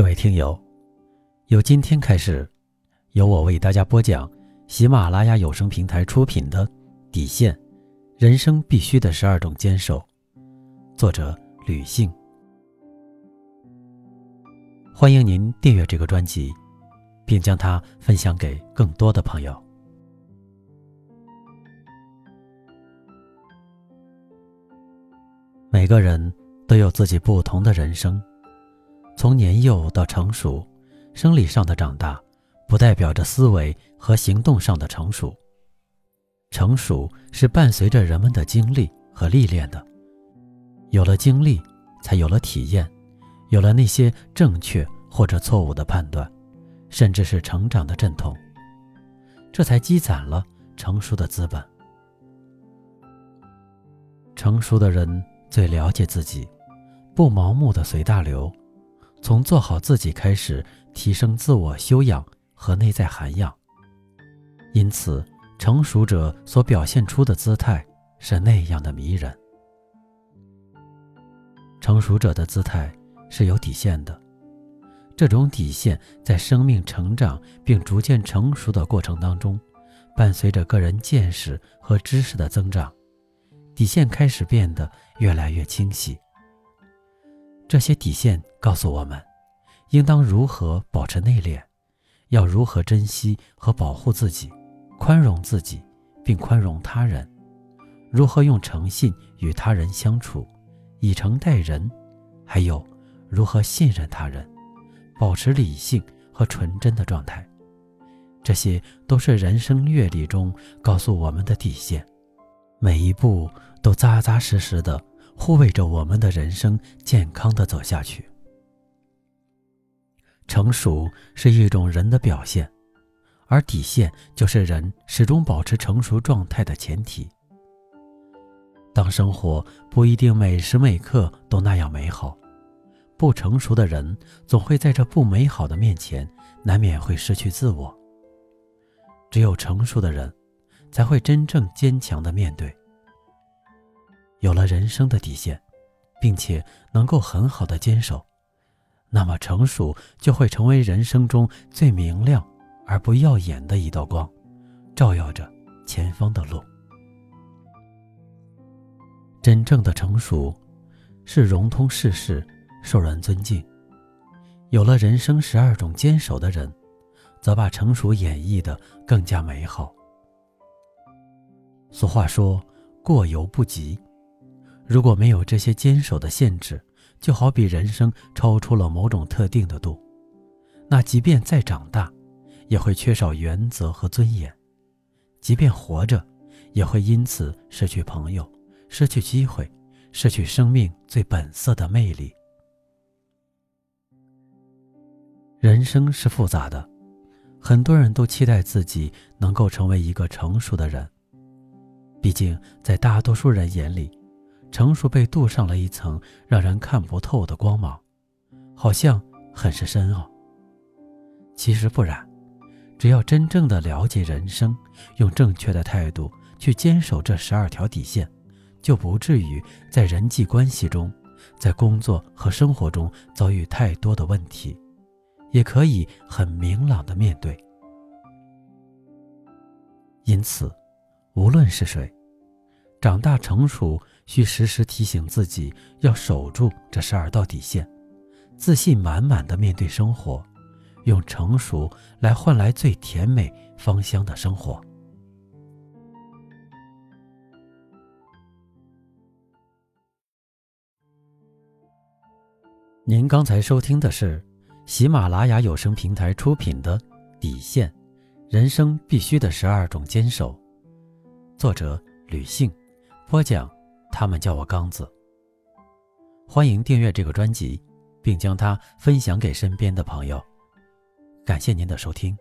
各位听友，由今天开始，由我为大家播讲喜马拉雅有声平台出品的《底线：人生必须的十二种坚守》，作者吕信。欢迎您订阅这个专辑，并将它分享给更多的朋友。每个人都有自己不同的人生。从年幼到成熟，生理上的长大，不代表着思维和行动上的成熟。成熟是伴随着人们的经历和历练的，有了经历，才有了体验，有了那些正确或者错误的判断，甚至是成长的阵痛，这才积攒了成熟的资本。成熟的人最了解自己，不盲目的随大流。从做好自己开始，提升自我修养和内在涵养。因此，成熟者所表现出的姿态是那样的迷人。成熟者的姿态是有底线的，这种底线在生命成长并逐渐成熟的过程当中，伴随着个人见识和知识的增长，底线开始变得越来越清晰。这些底线告诉我们，应当如何保持内敛，要如何珍惜和保护自己，宽容自己，并宽容他人；如何用诚信与他人相处，以诚待人；还有如何信任他人，保持理性和纯真的状态。这些都是人生阅历中告诉我们的底线，每一步都扎扎实实的。护卫着我们的人生健康的走下去。成熟是一种人的表现，而底线就是人始终保持成熟状态的前提。当生活不一定每时每刻都那样美好，不成熟的人总会在这不美好的面前难免会失去自我。只有成熟的人，才会真正坚强的面对。有了人生的底线，并且能够很好的坚守，那么成熟就会成为人生中最明亮而不耀眼的一道光，照耀着前方的路。真正的成熟，是融通世事，受人尊敬。有了人生十二种坚守的人，则把成熟演绎的更加美好。俗话说：“过犹不及。”如果没有这些坚守的限制，就好比人生超出了某种特定的度，那即便再长大，也会缺少原则和尊严；即便活着，也会因此失去朋友，失去机会，失去生命最本色的魅力。人生是复杂的，很多人都期待自己能够成为一个成熟的人，毕竟在大多数人眼里。成熟被镀上了一层让人看不透的光芒，好像很是深奥。其实不然，只要真正的了解人生，用正确的态度去坚守这十二条底线，就不至于在人际关系中，在工作和生活中遭遇太多的问题，也可以很明朗的面对。因此，无论是谁。长大成熟，需时时提醒自己要守住这十二道底线，自信满满的面对生活，用成熟来换来最甜美芳香的生活。您刚才收听的是喜马拉雅有声平台出品的《底线：人生必须的十二种坚守》，作者吕信。播讲，他们叫我刚子。欢迎订阅这个专辑，并将它分享给身边的朋友。感谢您的收听。